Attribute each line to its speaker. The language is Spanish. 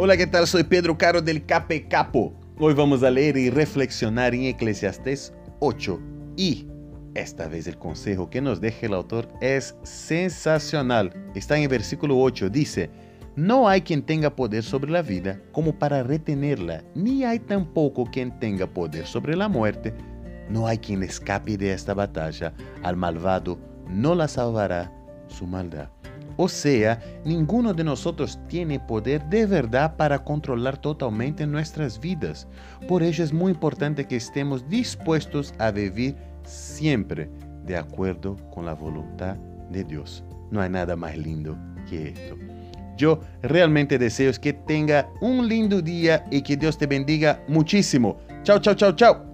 Speaker 1: Hola, ¿qué tal? Soy Pedro Caro del Cape Capo. Hoy vamos a leer y reflexionar en Eclesiastés 8 y esta vez el consejo que nos deja el autor es sensacional. Está en el versículo 8, dice, no hay quien tenga poder sobre la vida como para retenerla, ni hay tampoco quien tenga poder sobre la muerte. No hay quien escape de esta batalla. Al malvado no la salvará su maldad. O sea, ninguno de nosotros tiene poder de verdad para controlar totalmente nuestras vidas. Por ello es muy importante que estemos dispuestos a vivir siempre de acuerdo con la voluntad de Dios. No hay nada más lindo que esto. Yo realmente deseo que tenga un lindo día y que Dios te bendiga muchísimo. Chao, chao, chao, chao.